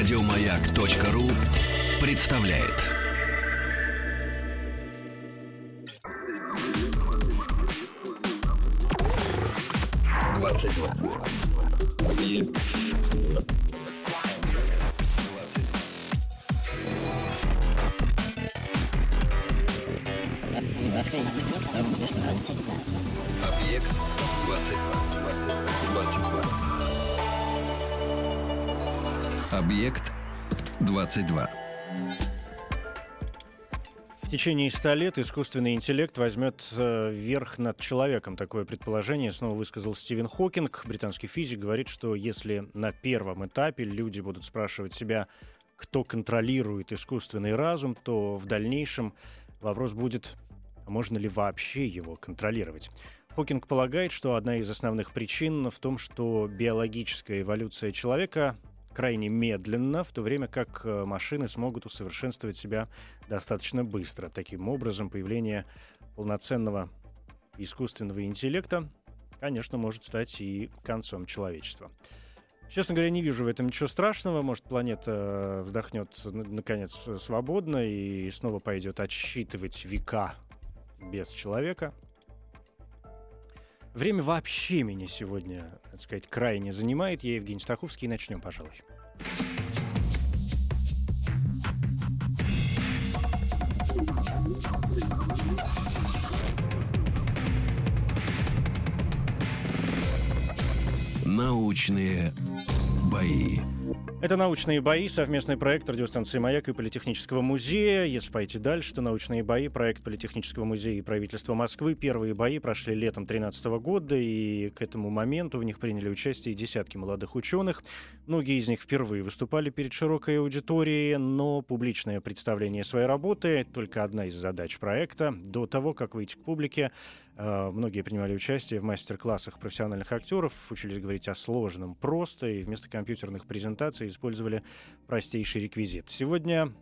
Радиомаяк.ру представляет. Объект 22. 22. Объект 22. В течение 100 лет искусственный интеллект возьмет э, верх над человеком. Такое предположение снова высказал Стивен Хокинг. Британский физик говорит, что если на первом этапе люди будут спрашивать себя, кто контролирует искусственный разум, то в дальнейшем вопрос будет, а можно ли вообще его контролировать. Хокинг полагает, что одна из основных причин в том, что биологическая эволюция человека крайне медленно, в то время как э, машины смогут усовершенствовать себя достаточно быстро. Таким образом, появление полноценного искусственного интеллекта, конечно, может стать и концом человечества. Честно говоря, не вижу в этом ничего страшного. Может, планета э, вздохнет, н- наконец, свободно и снова пойдет отсчитывать века без человека. Время вообще меня сегодня, так сказать, крайне занимает. Я Евгений Стаховский. И начнем, пожалуй. Научные бои. Это «Научные бои», совместный проект радиостанции «Маяк» и Политехнического музея. Если пойти дальше, то «Научные бои», проект Политехнического музея и правительства Москвы. Первые бои прошли летом 2013 года, и к этому моменту в них приняли участие десятки молодых ученых. Многие из них впервые выступали перед широкой аудиторией, но публичное представление своей работы — только одна из задач проекта. До того, как выйти к публике, многие принимали участие в мастер-классах профессиональных актеров, учились говорить о сложном просто, и вместо компьютерных презентаций использовали простейший реквизит. Сегодня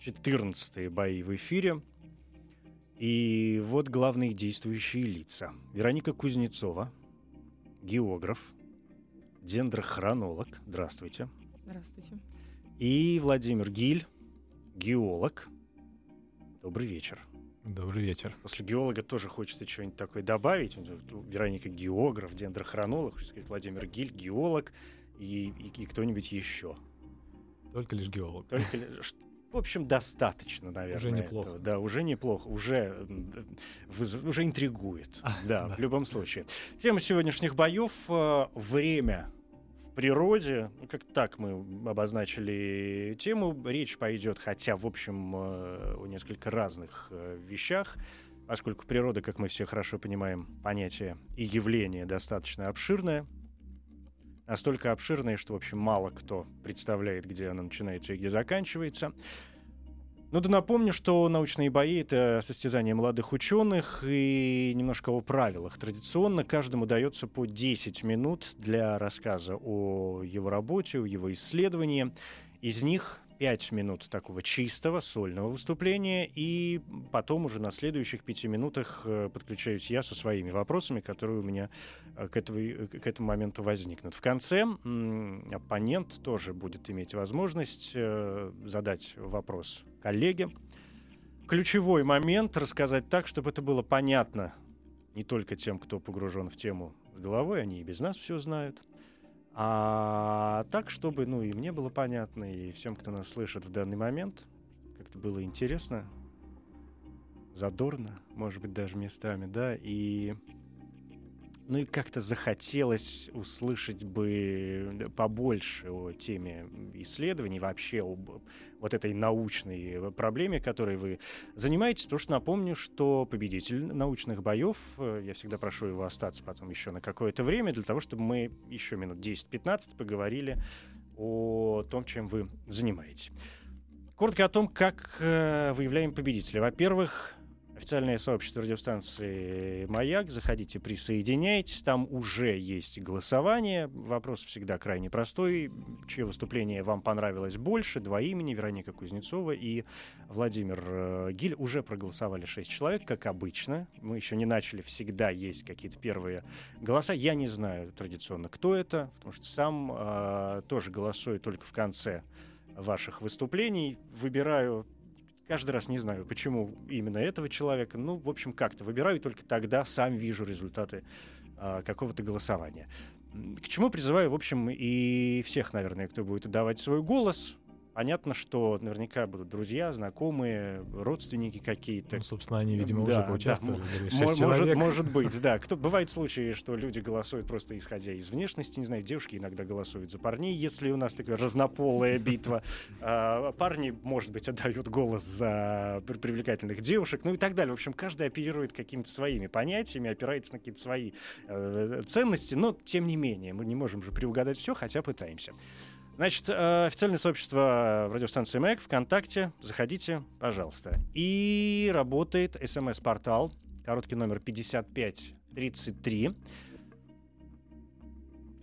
14 бои в эфире. И вот главные действующие лица. Вероника Кузнецова, географ, дендрохронолог. Здравствуйте. Здравствуйте. И Владимир Гиль, геолог. Добрый вечер. Добрый вечер. После геолога тоже хочется что-нибудь такое добавить. Вероника географ, дендрохронолог, хочется сказать, Владимир Гиль, геолог и, и- и кто-нибудь еще. Только лишь геолог. Только ли- ш- в общем, достаточно, наверное. Уже неплохо. этого. Да, уже неплохо. Уже, уже интригует. Да, да. в любом случае. Тема сегодняшних боев э, время природе. Ну, Как так мы обозначили тему. Речь пойдет, хотя, в общем, э, о несколько разных э, вещах. Поскольку природа, как мы все хорошо понимаем, понятие и явление достаточно обширное. Настолько обширное, что, в общем, мало кто представляет, где она начинается и где заканчивается. Ну да напомню, что научные бои — это состязание молодых ученых, и немножко о правилах. Традиционно каждому дается по 10 минут для рассказа о его работе, о его исследовании. Из них 5 минут такого чистого, сольного выступления, и потом уже на следующих 5 минутах э, подключаюсь я со своими вопросами, которые у меня э, к этому, к этому моменту возникнут. В конце оппонент тоже будет иметь возможность э, задать вопрос коллеге. Ключевой момент рассказать так, чтобы это было понятно не только тем, кто погружен в тему с головой, они и без нас все знают, а так, чтобы ну, и мне было понятно, и всем, кто нас слышит в данный момент, как-то было интересно, задорно, может быть, даже местами, да, и ну и как-то захотелось услышать бы побольше о теме исследований, вообще об вот этой научной проблеме, которой вы занимаетесь, потому что напомню, что победитель научных боев, э, я всегда прошу его остаться потом еще на какое-то время, для того, чтобы мы еще минут 10-15 поговорили о том, чем вы занимаетесь. Коротко о том, как э, выявляем победителя. Во-первых, официальное сообщество радиостанции «Маяк». Заходите, присоединяйтесь. Там уже есть голосование. Вопрос всегда крайне простой. Чье выступление вам понравилось больше? Два имени. Вероника Кузнецова и Владимир э, Гиль. Уже проголосовали шесть человек, как обычно. Мы еще не начали. Всегда есть какие-то первые голоса. Я не знаю традиционно, кто это, потому что сам э, тоже голосую только в конце ваших выступлений. Выбираю каждый раз не знаю, почему именно этого человека. Ну, в общем, как-то выбираю, и только тогда сам вижу результаты а, какого-то голосования. К чему призываю, в общем, и всех, наверное, кто будет давать свой голос. Понятно, что наверняка будут друзья, знакомые, родственники какие-то. Ну, собственно, они, видимо, Да, уже да, поучаствовали. м- Мо- шесть может, может быть, да. Кто, бывают случаи, что люди голосуют просто исходя из внешности. Не знаю, девушки иногда голосуют за парней, если у нас такая разнополая битва. А, парни, может быть, отдают голос за при- привлекательных девушек, ну и так далее. В общем, каждый оперирует какими-то своими понятиями, опирается на какие-то свои э, ценности, но тем не менее, мы не можем же приугадать все, хотя пытаемся. Значит, э, официальное сообщество радиостанции МЭК ВКонтакте. Заходите, пожалуйста. И работает смс-портал. Короткий номер 5533.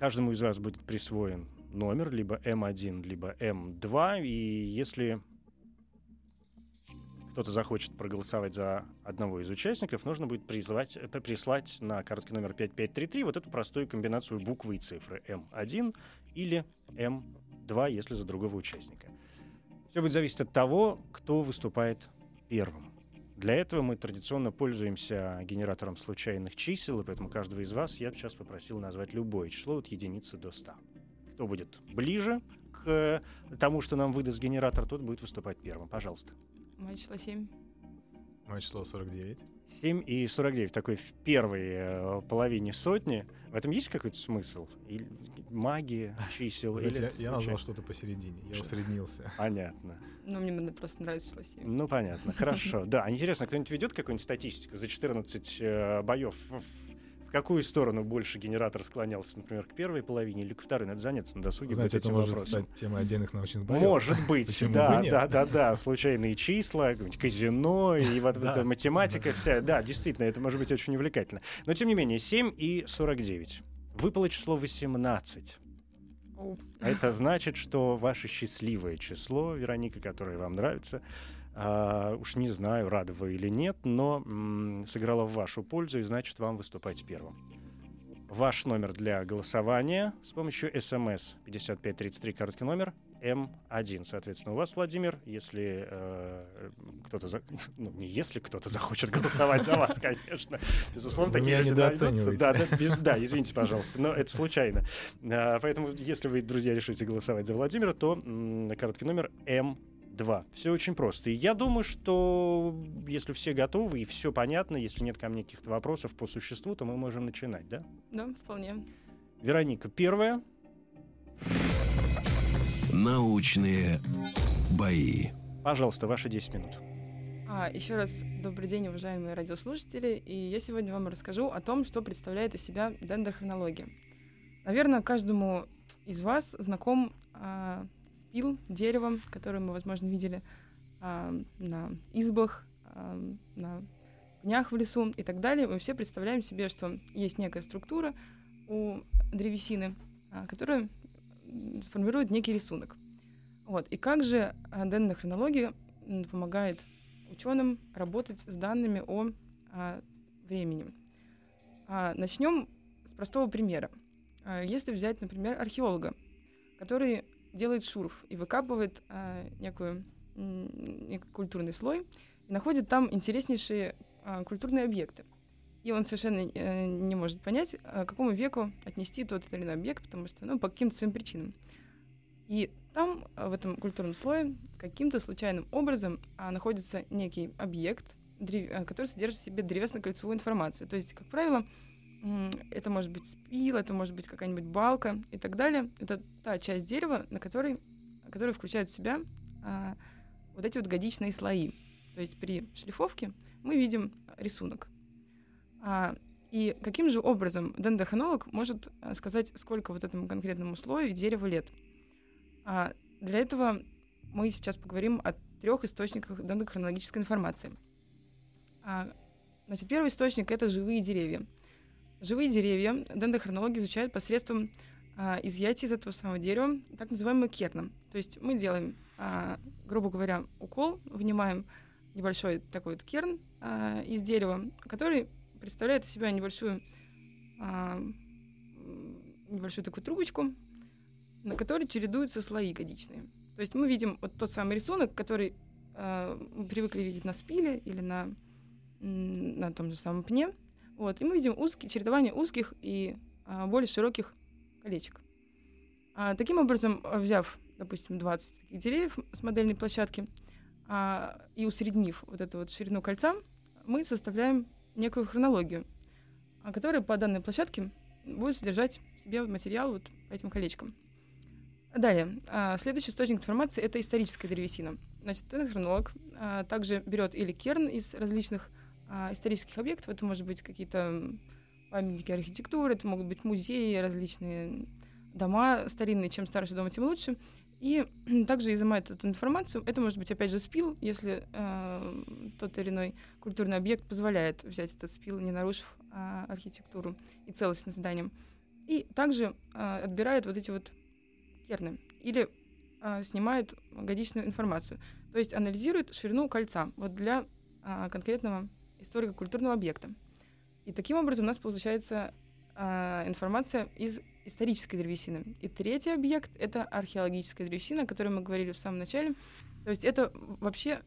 Каждому из вас будет присвоен номер, либо М1, либо М2. И если кто-то захочет проголосовать за одного из участников, нужно будет призвать, э, прислать на короткий номер 5533 вот эту простую комбинацию буквы и цифры М1 или М2, если за другого участника. Все будет зависеть от того, кто выступает первым. Для этого мы традиционно пользуемся генератором случайных чисел, и поэтому каждого из вас я сейчас попросил назвать любое число от единицы до 100. Кто будет ближе к тому, что нам выдаст генератор, тот будет выступать первым. Пожалуйста. Мое число 7. Мое число 49. 7 и 49. Такой в первой э, половине сотни. В этом есть какой-то смысл? Или магия чисел? Знаете, или я, я назвал что-то посередине. Я Что? усреднился. Понятно. Ну, мне просто нравится число 7. Ну, понятно. Хорошо. Да, интересно, кто-нибудь ведет какую-нибудь статистику за 14 э, боев? В какую сторону больше генератор склонялся, например, к первой половине или к второй? Надо заняться на досуге Знаете, это этим может вопросом. стать темой отдельных научных боев. Может быть, Почему да, да, да, да, случайные числа, казино и вот эта математика вся, да, действительно, это может быть очень увлекательно. Но тем не менее, 7 и 49. Выпало число 18. Оу. А Это значит, что ваше счастливое число, Вероника, которое вам нравится, а, уж не знаю, рады вы или нет, но м, сыграла в вашу пользу, и значит, вам выступать первым. Ваш номер для голосования с помощью смс 5533, короткий номер, М1. Соответственно, у вас, Владимир, если э, кто-то... за- Ну, не если кто-то захочет голосовать за вас, конечно. Безусловно, Вы такие меня люди найдутся. Да, да, без- да, извините, пожалуйста, но это случайно. А, Поэтому, если вы, друзья, решите голосовать за Владимира, то м, короткий номер М2. Все очень просто. И я думаю, что если все готовы и все понятно, если нет ко мне каких-то вопросов по существу, то мы можем начинать, да? Да, вполне. Вероника, первая. Научные бои. Пожалуйста, ваши 10 минут. А, еще раз добрый день, уважаемые радиослушатели. И я сегодня вам расскажу о том, что представляет из себя дендрохронология. Наверное, каждому из вас знаком а, спил, дерево, которое мы, возможно, видели а, на избах, а, на пнях в лесу и так далее. Мы все представляем себе, что есть некая структура у древесины, а, которая формирует некий рисунок. Вот. И как же дендрохронология м, помогает ученым работать с данными о а, времени. А, начнем с простого примера. Если взять, например, археолога, который делает шурф и выкапывает а, некую, некий культурный слой и находит там интереснейшие а, культурные объекты. И он совершенно э, не может понять, а, к какому веку отнести тот или иной объект, потому что, ну, по каким-то своим причинам. И там, в этом культурном слое, каким-то случайным образом а, находится некий объект, который содержит в себе древесно-кольцевую информацию. То есть, как правило, это может быть спил, это может быть какая-нибудь балка и так далее. Это та часть дерева, на которой, которая включает в себя а, вот эти вот годичные слои. То есть при шлифовке мы видим рисунок. А, и каким же образом дендрохронолог может а, сказать, сколько вот этому конкретному слою дерева лет? А, для этого мы сейчас поговорим о трех источниках дендрохронологической информации. А, значит, первый источник — это живые деревья. Живые деревья дендрохронологи изучают посредством а, изъятия из этого самого дерева так называемого керна. То есть мы делаем, а, грубо говоря, укол, вынимаем небольшой такой вот керн а, из дерева, который представляет из себя небольшую, а, небольшую такую трубочку, на которой чередуются слои годичные. То есть мы видим вот тот самый рисунок, который э, мы привыкли видеть на спиле или на, на том же самом пне. Вот, и мы видим узкие, чередование узких и а, более широких колечек. А, таким образом, взяв, допустим, 20 таких деревьев с модельной площадки а, и усреднив вот эту вот ширину кольца, мы составляем некую хронологию, а, которая по данной площадке будет содержать в себе материал вот по этим колечкам. Далее, а, следующий источник информации — это историческая древесина. Значит, этот хронолог а, также берет или керн из различных а, исторических объектов, это может быть какие-то памятники архитектуры, это могут быть музеи, различные дома старинные, чем старше дом, тем лучше. И также изымает эту информацию. Это может быть, опять же, спил, если э, тот или иной культурный объект позволяет взять этот спил, не нарушив э, архитектуру и целостность здания. И также э, отбирает вот эти вот керны или э, снимает годичную информацию. То есть анализирует ширину кольца вот для э, конкретного историко-культурного объекта. И таким образом у нас получается а, информация из исторической древесины. И третий объект — это археологическая древесина, о которой мы говорили в самом начале. То есть это вообще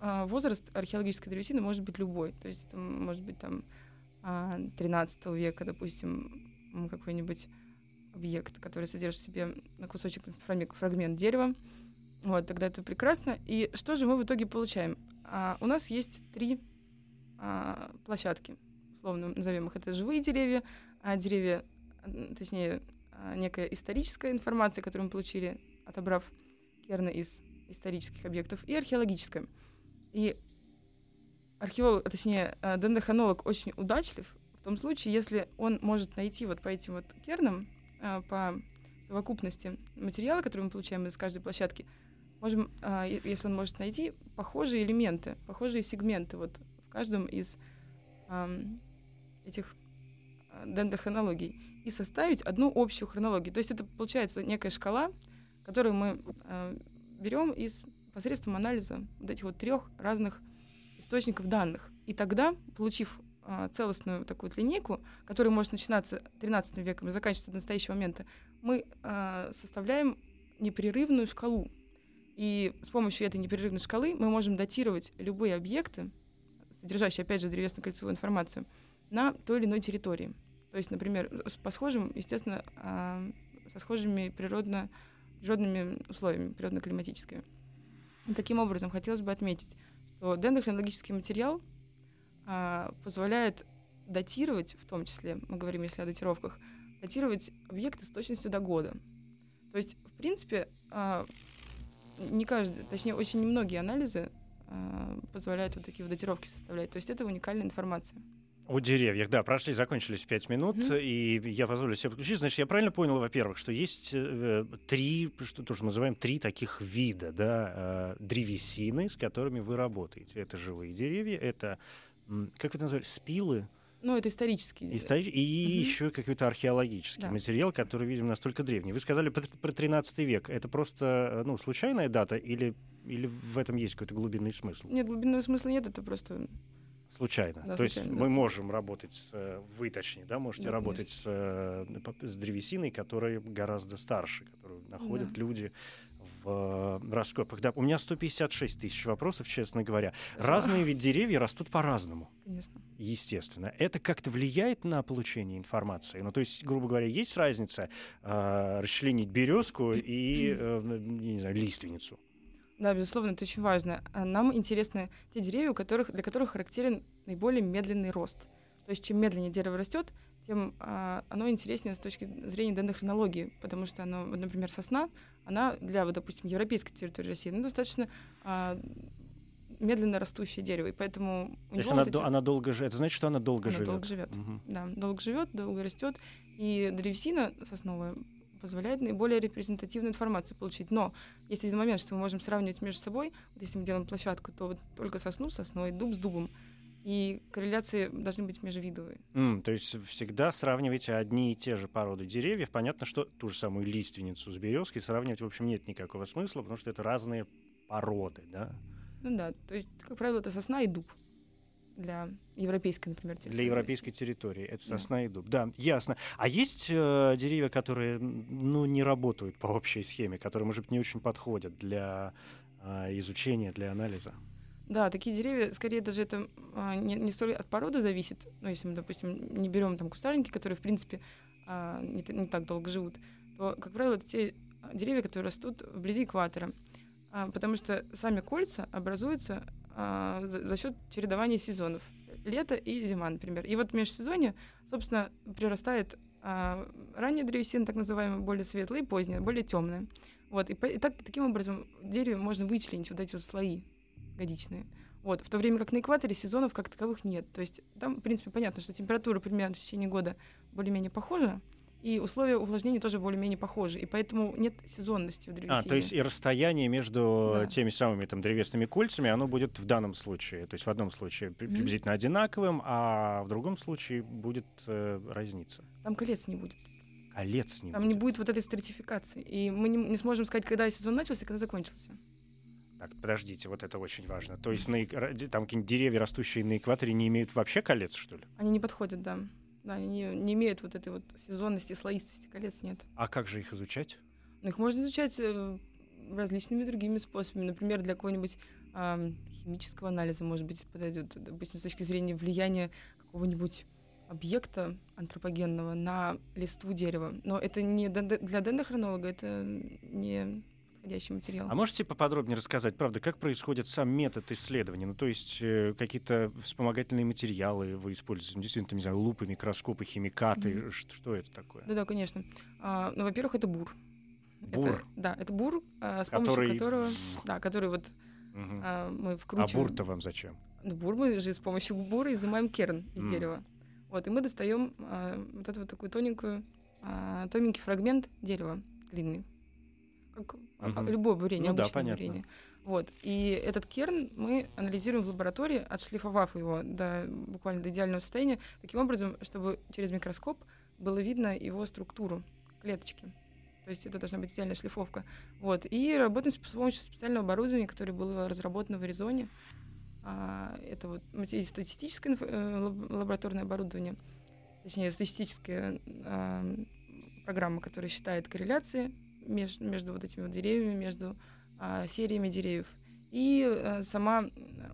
а, возраст археологической древесины может быть любой. То есть это может быть там а, 13 века, допустим, какой-нибудь объект, который содержит в себе на кусочек фрагмент дерева. Вот, тогда это прекрасно. И что же мы в итоге получаем? А, у нас есть три а, площадки, условно назовем их, это живые деревья, а деревья, точнее, а, некая историческая информация, которую мы получили, отобрав керны из исторических объектов, и археологическая. И археолог, а, точнее, а, дендрохронолог очень удачлив в том случае, если он может найти вот по этим вот кернам, по совокупности материала, который мы получаем из каждой площадки, можем, если он может найти похожие элементы, похожие сегменты вот каждом из ам, этих а, дендрохронологий и составить одну общую хронологию. То есть это получается некая шкала, которую мы а, берем из посредством анализа вот этих вот трех разных источников данных. И тогда, получив а, целостную такую вот линейку, которая может начинаться 13 веком и заканчиваться до настоящего момента, мы а, составляем непрерывную шкалу. И с помощью этой непрерывной шкалы мы можем датировать любые объекты, содержащие, опять же, древесно-кольцевую информацию, на той или иной территории. То есть, например, по схожим, естественно, а, со схожими природно, природными условиями, природно-климатическими. Таким образом, хотелось бы отметить, что дендрохронологический материал а, позволяет датировать, в том числе, мы говорим, если о датировках, датировать объекты с точностью до года. То есть, в принципе, а, не каждый, точнее, очень немногие анализы позволяют вот такие вот датировки составлять. То есть это уникальная информация. О деревьях, да, прошли, закончились пять минут, Мгм. и я позволю себе подключить. Значит, я правильно понял, во-первых, что есть э, три, что тоже мы называем три таких вида, да, э, древесины, с которыми вы работаете. Это живые деревья, это, как вы это назвали, спилы, Ну, это исторические. истори- и Мгм. еще какой-то археологический Да. материал, который, видимо, настолько древний. Вы сказали про, про 13 век. Это просто, э, ну, случайная дата или, или в этом есть какой-то глубинный смысл? Нет, глубинного смысла нет, это просто... Случайно. Да, То есть случайно, мы да. можем работать, э, вы точнее, да, можете Да, работать с, э, с древесиной, которая гораздо старше, которую находят Да. люди в э, раскопках. Да, у меня 156 тысяч вопросов, честно говоря. Разные ведь деревья растут по-разному, Конечно. естественно. Это как-то влияет на получение информации? Ну, то есть, грубо говоря, есть разница э, расчленить березку и, э, не знаю, лиственницу? Да, безусловно, это очень важно. А Нам интересны те деревья, у которых, для которых характерен наиболее медленный рост. То есть чем медленнее дерево растет, тем а, оно интереснее с точки зрения дендрохронологии, потому что оно, вот, например, сосна, она для, вот, допустим, европейской территории России, ну, достаточно а, медленно растущее дерево, и поэтому у То есть она, вот эти- она долго живет. Это значит, что она долго Она живет. долго живет. Мгм. Да, долго живет, долго растет. И древесина сосновая позволяет наиболее репрезентативную информацию получить. Но есть один момент, что мы можем сравнивать между собой. Вот если мы делаем площадку, то вот только сосну сосной, дуб с дубом. И корреляции должны быть межвидовые. М, то есть всегда сравнивайте одни и те же породы деревьев. Понятно, что ту же самую лиственницу с березкой сравнивать, в общем, нет никакого смысла, потому что это разные породы, да? Ну да, то есть, как правило, это сосна и дуб. для европейской, например, территории. Для европейской территории. Это сосна и дуб. Да, ясно. А есть э, деревья, которые ну, не работают по общей схеме, которые, может быть, не очень подходят для э, изучения, для анализа? Да, такие деревья, скорее даже это а, не, не столь от породы зависит. Ну, если мы, допустим, не берем там кустарники, которые, в принципе, а, не, не так долго живут, то, как правило, это те деревья, которые растут вблизи экватора. А, потому что сами кольца образуются а, за, за счет чередования сезонов. Лето и зима, например. И вот в межсезонье, собственно, прирастает а, ранняя древесина, так называемая, более светлая, и поздняя, более темная. Вот, и, и так, таким образом в дереве можно вычленить вот эти вот слои годичные. Вот, в то время как на экваторе сезонов как таковых нет. То есть там, в принципе, понятно, что температура примерно в течение года более-менее похожа, и условия увлажнения тоже более-менее похожи, и поэтому нет сезонности в древесине. А, то есть и расстояние между Да. теми самыми там древесными кольцами, оно будет в данном случае, то есть в одном случае Мгм. приблизительно одинаковым, а в другом случае будет э, разница. Там колец не будет. Колец не Там будет. не будет вот этой стратификации. И мы не, не сможем сказать, когда сезон начался когда закончился. Так, подождите, вот это очень важно. То есть на, там какие-нибудь деревья, растущие на экваторе, не имеют вообще колец, что ли? Они не подходят, да. Да, они не, не имеют вот этой вот сезонности, слоистости. Колец нет. А как же их изучать? Но их можно изучать э, различными другими способами. Например, для какого-нибудь ам, химического анализа, может быть, подойдет, допустим, с точки зрения влияния какого-нибудь объекта антропогенного на листву дерева. Но это не для дендрохронолога, это не подходящий материал. А можете поподробнее рассказать, правда, как происходит сам метод исследования? Ну, то есть э, какие-то вспомогательные материалы вы используете, ну, действительно, не знаю, лупы, микроскопы, химикаты, Мгм. Ш- что это такое? Да-да, конечно. А, ну, во-первых, это бур. Это- Бур, да, это бур, а, с который... помощью которого, да, который вот Мгм. а, мы А вкручиваем. бур-то вам зачем? Ну, бур мы же с помощью бура изымаем керн из М. дерева. Вот, и мы достаем а, вот эту вот такую тоненькую, а, тоненький фрагмент дерева длинный. Как Мгм. любое бурение, Ну да, обычное понятно. бурение. Вот. И этот керн мы анализируем в лаборатории, отшлифовав его до буквально до идеального состояния, таким образом, чтобы через микроскоп было видно его структуру клеточки. То есть это должна быть идеальная шлифовка. Вот. И работаем с помощью специального оборудования, которое было разработано в Аризоне. А, это вот мати- статистическое э, лаб- лабораторное оборудование, точнее, статистическая а, программа, которая считает корреляции меж- между вот этими вот деревьями, между а, сериями деревьев. И э, сама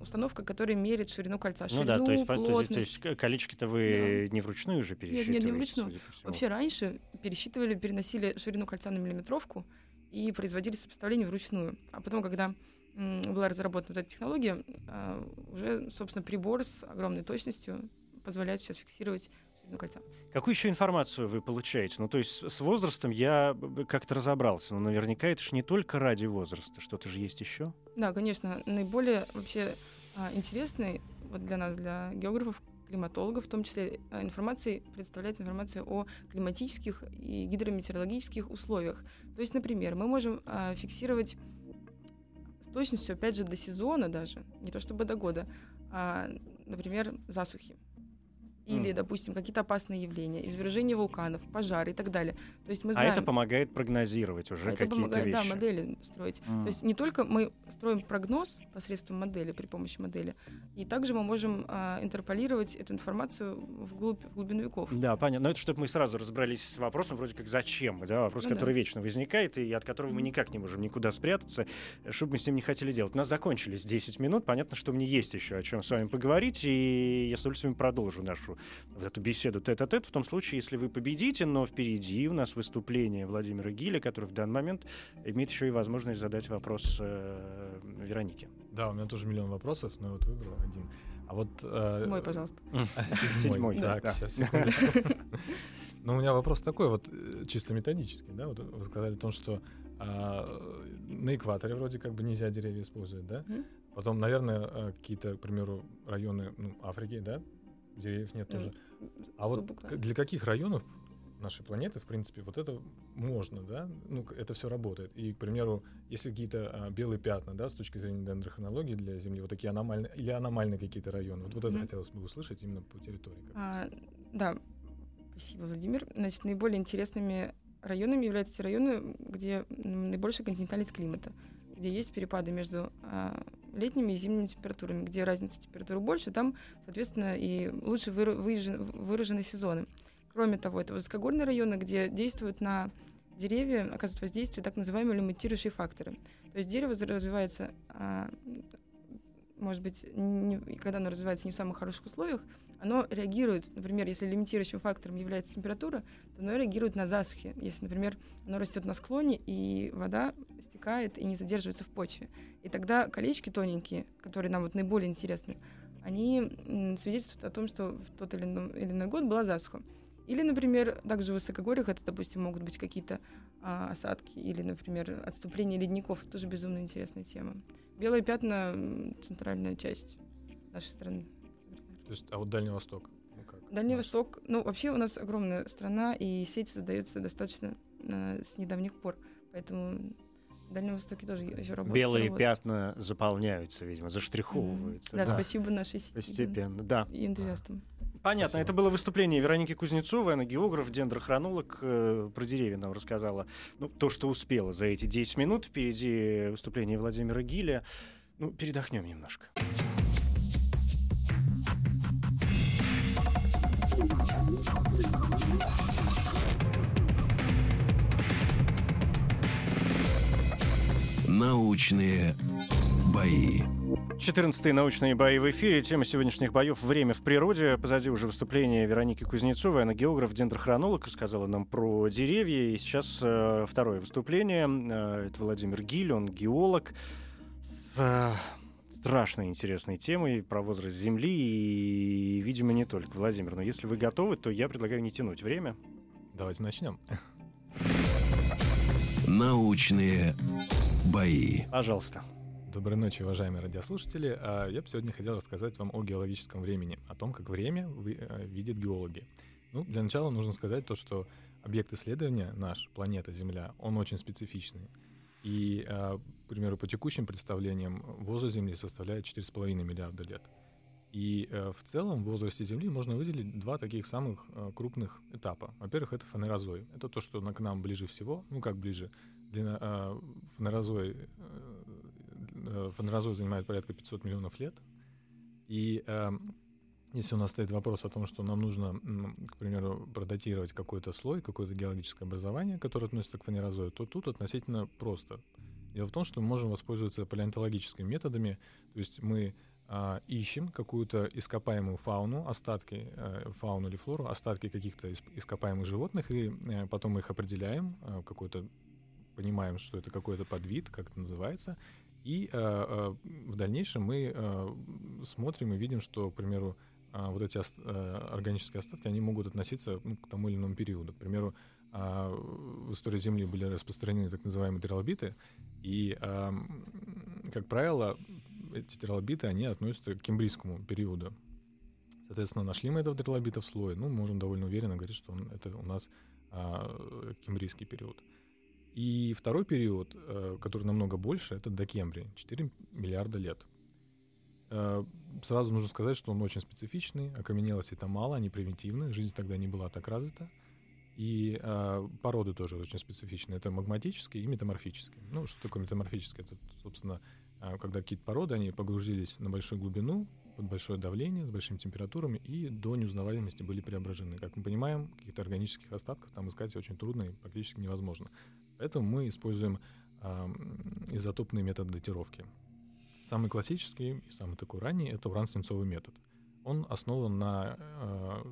установка, которая меряет ширину кольца. Ну Ширину, да, то есть, по- то есть- плотность. то есть колечки-то вы не вручную уже нет, не пересчитываете? вручную. судя по всему. Вообще раньше пересчитывали, переносили ширину кольца на миллиметровку и производили сопоставление вручную. А потом, когда м, была разработана вот эта технология, а, уже, собственно, прибор с огромной точностью позволяет сейчас фиксировать ширину кольца. Какую еще информацию вы получаете? Ну, то есть с- возрастом я как-то разобрался, но наверняка это же не только ради возраста, что-то же есть еще. Да, конечно, наиболее вообще а, интересной вот для нас, для географов, климатологов, в том числе а, информацией представляет информация о климатических и гидрометеорологических условиях. То есть, например, мы можем а, фиксировать с точностью, опять же, до сезона даже, не то чтобы до года, а, например, засухи. Или, допустим, какие-то опасные явления, извержения вулканов, пожары и так далее. То есть мы А знаем... это помогает прогнозировать уже А это какие-то помогает, вещи. да, модели строить. М. То есть не только мы строим прогноз посредством модели, при помощи модели, и также мы можем а, интерполировать эту информацию вглубь, в глубину веков. Да, понятно. Но это чтобы мы сразу разобрались с вопросом, вроде как зачем, да, вопрос, Ну да. который вечно возникает, и от которого мы никак не можем никуда спрятаться, что бы мы с ним не хотели делать. У нас закончились 10 минут, понятно, что мне есть еще о чем с вами поговорить, и я с удовольствием продолжу нашу вот эту беседу тет-а-тет, в том случае, если вы победите, но впереди у нас выступление Владимира Гиля, который в данный момент имеет еще и возможность задать вопрос э, Веронике. Да, у меня тоже миллион вопросов, но вот выбрал один. А вот... э, Мой, пожалуйста. Седьмой, Так, сейчас, секундочку. Ну, у меня вопрос такой, вот э, чисто методический, да, вот вы сказали о том, что а, на экваторе вроде как бы нельзя деревья использовать, да? Мгм. Потом, наверное, а, какие-то, к примеру, районы ну, Африки, да, деревьев нет тоже. А вот для каких районов нашей планеты, в принципе, вот это можно, да? Ну, это все работает. И, к примеру, если какие-то а, белые пятна, да, с точки зрения дендрохронологии для Земли, вот такие аномальные, или аномальные какие-то районы, вот, вот это Мгм. хотелось бы услышать именно по территории. А, да, спасибо, Владимир. Значит, наиболее интересными районами являются те районы, где м, наибольшая континентальность климата, где есть перепады между а, летними и зимними температурами. Где разница температуры больше, там, соответственно, и лучше выражены, сезоны. Кроме того, это высокогорные районы, где действуют на деревья, оказывают воздействие так называемые лимитирующие факторы. То есть дерево развивается, а, может быть, не, когда оно развивается не в самых хороших условиях, оно реагирует, например, если лимитирующим фактором является температура, то оно реагирует на засухи. Если, например, оно растет на склоне, и вода стекает и не задерживается в почве. И тогда колечки тоненькие, которые нам вот наиболее интересны, они свидетельствуют о том, что в тот или иной, год была засуха. Или, например, также в высокогорьях это, допустим, могут быть какие-то а, осадки или, например, отступление ледников. Тоже безумно интересная тема. Белые пятна — центральная часть нашей страны. То есть, а вот Дальний Восток? Ну как? Дальний наш? Восток, ну вообще у нас огромная страна, и сеть создается достаточно э, с недавних пор, поэтому в Дальнем Востоке тоже еще работают. Белые работать. пятна заполняются, видимо, заштриховываются. Mm-hmm. Да, да, спасибо нашей сети. Постепенно, да. И энтузиастам. Понятно, Спасибо. это было выступление Вероники Кузнецовой, она географ, дендрохронолог, э, про деревья нам рассказала. Ну, то, что успела за эти 10 минут. Впереди выступление Владимира Гиля. Ну, передохнем немножко. Научные бои. 14-е научные бои в эфире. Тема сегодняшних боев «Время в природе». Позади уже выступление Вероники Кузнецовой. Она географ, дендрохронолог, рассказала нам про деревья. И сейчас э, второе выступление. Э, это Владимир Гиль, он геолог с э, страшно интересной темой про возраст Земли. И, видимо, не только. Владимир, но если вы готовы, то я предлагаю не тянуть время. Давайте начнем. Научные бои. Пожалуйста. Доброй ночи, уважаемые радиослушатели. А, я бы сегодня хотел рассказать вам о геологическом времени, о том, как время э, видят геологи. Ну, для начала нужно сказать то, что объект исследования наш, планета Земля, он очень специфичный. И, а, к примеру, по текущим представлениям, возраст Земли составляет 4,5 миллиарда лет. И э, в целом в возрасте Земли можно выделить два таких самых э, крупных этапа. Во-первых, это фанерозой. Это то, что к нам ближе всего, ну как ближе. Э, фанерозой, э, фанерозой занимает порядка 500 миллионов лет. И э, если у нас стоит вопрос о том, что нам нужно, к примеру, продатировать какой-то слой, какое-то геологическое образование, которое относится к фанерозою, то тут относительно просто. Дело в том, что мы можем воспользоваться палеонтологическими методами, то есть мы а, ищем какую-то ископаемую фауну, остатки э, фауну или флору, остатки каких-то ископаемых животных, и э, потом мы их определяем, э, какой-то понимаем, что это какой-то подвид, как это называется, и в дальнейшем мы смотрим и видим, что, к примеру, вот эти органические остатки, они могут относиться ну, к тому или иному периоду. К примеру, в истории Земли были распространены так называемые трилобиты, и, как правило, эти трилобиты, они относятся к кембрийскому периоду. Соответственно, нашли мы этого трилобита в слое. Ну, можем довольно уверенно говорить, что он, это у нас а, кембрийский период. И второй период, а, который намного больше, это докембрий, 4 миллиарда лет. А, сразу нужно сказать, что он очень специфичный, окаменелости там мало, они примитивны, жизнь тогда не была так развита. И э, породы тоже очень специфичные. Это магматические и метаморфические. Ну, что такое метаморфическое? Это, собственно, а когда какие-то породы, они погрузились на большую глубину, под большое давление, с большими температурами и до неузнаваемости были преображены. Как мы понимаем, каких-то органических остатков там искать очень трудно и практически невозможно. Поэтому мы используем э, изотопный метод датировки. Самый классический и самый такой ранний — это уран-свинцовый метод. Он основан на э,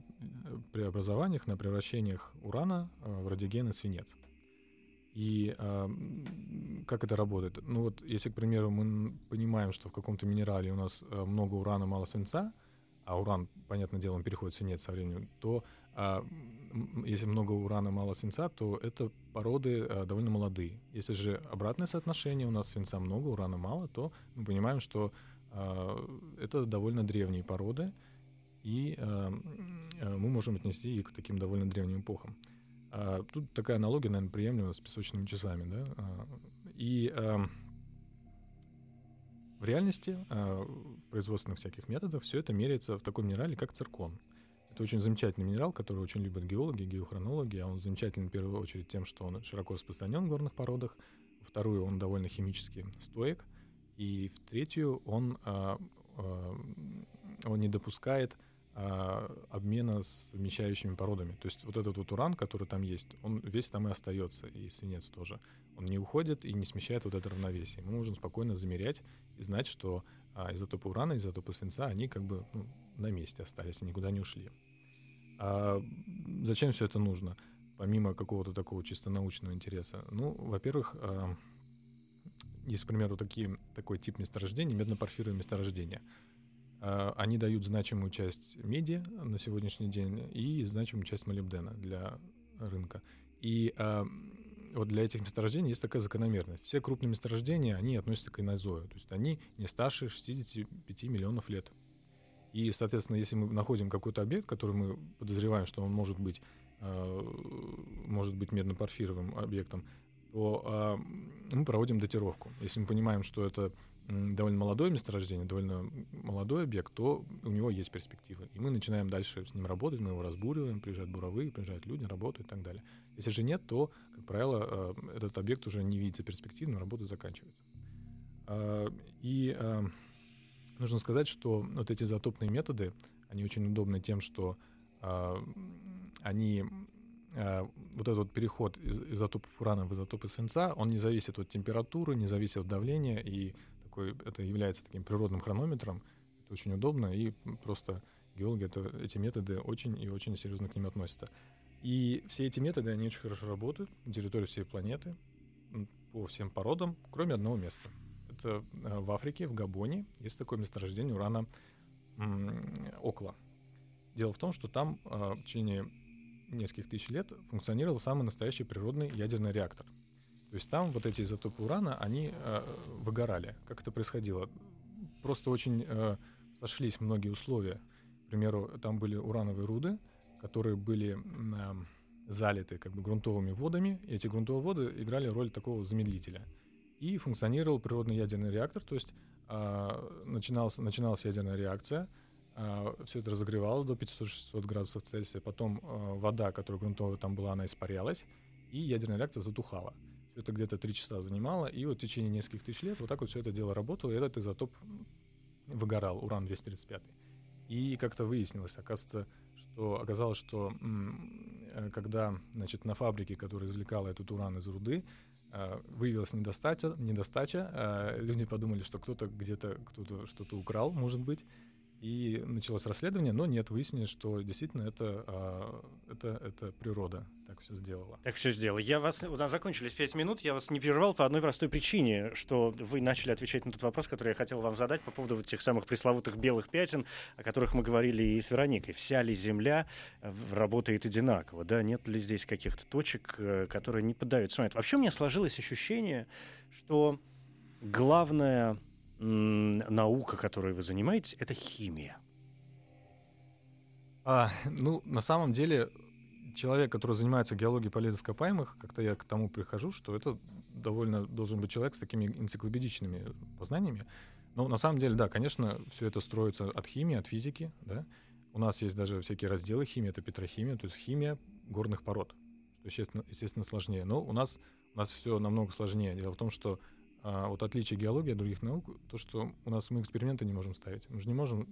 преобразованиях, на превращениях урана э, в радиогенный свинец. И э, как это работает? Ну вот, если, к примеру, мы понимаем, что в каком-то минерале у нас э, много урана, мало свинца, а уран, понятное дело, он переходит в свинец со временем, то э, если много урана, мало свинца, то это породы э, довольно молодые. Если же обратное соотношение, у нас свинца много, урана мало, то мы понимаем, что э, это довольно древние породы, и э, мы можем отнести их к таким довольно древним эпохам. А, тут такая аналогия, наверное, приемлема с песочными часами, да. А, и а, в реальности, а, в производственных всяких методах, все это меряется в таком минерале, как циркон. Это очень замечательный минерал, который очень любят геологи, геохронологи, а он замечательный в первую очередь тем, что он широко распространен в горных породах, вторую, он довольно химически стоек, И в третью он, он не допускает обмена с вмещающими породами. То есть вот этот вот уран, который там есть, он весь там и остается, и свинец тоже. Он не уходит и не смещает вот это равновесие. Мы можем спокойно замерять и знать, что а, изотопы урана, изотопы свинца, они как бы ну, на месте остались, никуда не ушли. А зачем все это нужно, помимо какого-то такого чисто научного интереса? Ну, во-первых, а, есть, к примеру, такие, такой тип месторождений, медно-порфировые месторождения — а, они дают значимую часть меди на сегодняшний день и значимую часть молибдена для рынка. И а, вот для этих месторождений есть такая закономерность. Все крупные месторождения, они относятся к инозою. То есть они не старше 65 миллионов лет. И, соответственно, если мы находим какой-то объект, который мы подозреваем, что он может быть, э, может быть медно-порфировым объектом, то э, мы проводим датировку. Если мы понимаем, что это довольно молодое месторождение, довольно молодой объект, то у него есть перспективы. И мы начинаем дальше с ним работать, мы его разбуриваем, приезжают буровые, приезжают люди, работают и так далее. Если же нет, то, как правило, э, этот объект уже не видится перспективным, работа заканчивается. А, и а, нужно сказать, что вот эти изотопные методы, они очень удобны тем, что а, они вот этот вот переход из изотопов урана в изотопы свинца, он не зависит от температуры, не зависит от давления, и такой, это является таким природным хронометром. Это очень удобно, и просто геологи это, эти методы очень и очень серьезно к ним относятся. И все эти методы, они очень хорошо работают на территории всей планеты, по всем породам, кроме одного места. Это э, в Африке, в Габоне, есть такое месторождение урана Окла. Дело в том, что там э, в течение нескольких тысяч лет функционировал самый настоящий природный ядерный реактор — то есть там вот эти изотопы урана, они э, выгорали. Как это происходило? Просто очень э, сошлись многие условия. К примеру, там были урановые руды, которые были э, залиты как бы грунтовыми водами, и эти грунтовые воды играли роль такого замедлителя. И функционировал природный ядерный реактор, то есть э, начиналась, начиналась ядерная реакция, э, все это разогревалось до 500-600 градусов Цельсия, потом э, вода, которая грунтовая там была, она испарялась, и ядерная реакция затухала. Это где-то три часа занимало, и вот в течение нескольких тысяч лет вот так вот все это дело работало, и этот изотоп выгорал, уран-235. И как-то выяснилось, оказывается, что оказалось, что э, когда значит, на фабрике, которая извлекала этот уран из руды, э, выявилась недостача, недостача э, люди подумали, что кто-то где-то кто-то что-то украл, может быть, и началось расследование, но нет, выяснилось, что действительно это, а, это, это природа так все сделала. Так все сделала. Я вас, у нас закончились пять минут, я вас не прервал по одной простой причине, что вы начали отвечать на тот вопрос, который я хотел вам задать по поводу вот тех самых пресловутых белых пятен, о которых мы говорили и с Вероникой. Вся ли Земля э, работает одинаково, да? Нет ли здесь каких-то точек, э, которые не поддаются? Вообще у меня сложилось ощущение, что главное наука, которой вы занимаетесь, это химия? А, ну, на самом деле, человек, который занимается геологией полезных ископаемых, как-то я к тому прихожу, что это довольно должен быть человек с такими энциклопедичными познаниями. Но на самом деле, да, конечно, все это строится от химии, от физики, да. У нас есть даже всякие разделы химии, это петрохимия, то есть химия горных пород, что, естественно, естественно сложнее. Но у нас, у нас все намного сложнее. Дело в том, что а вот отличие геологии от других наук, то, что у нас мы эксперименты не можем ставить. Мы же не можем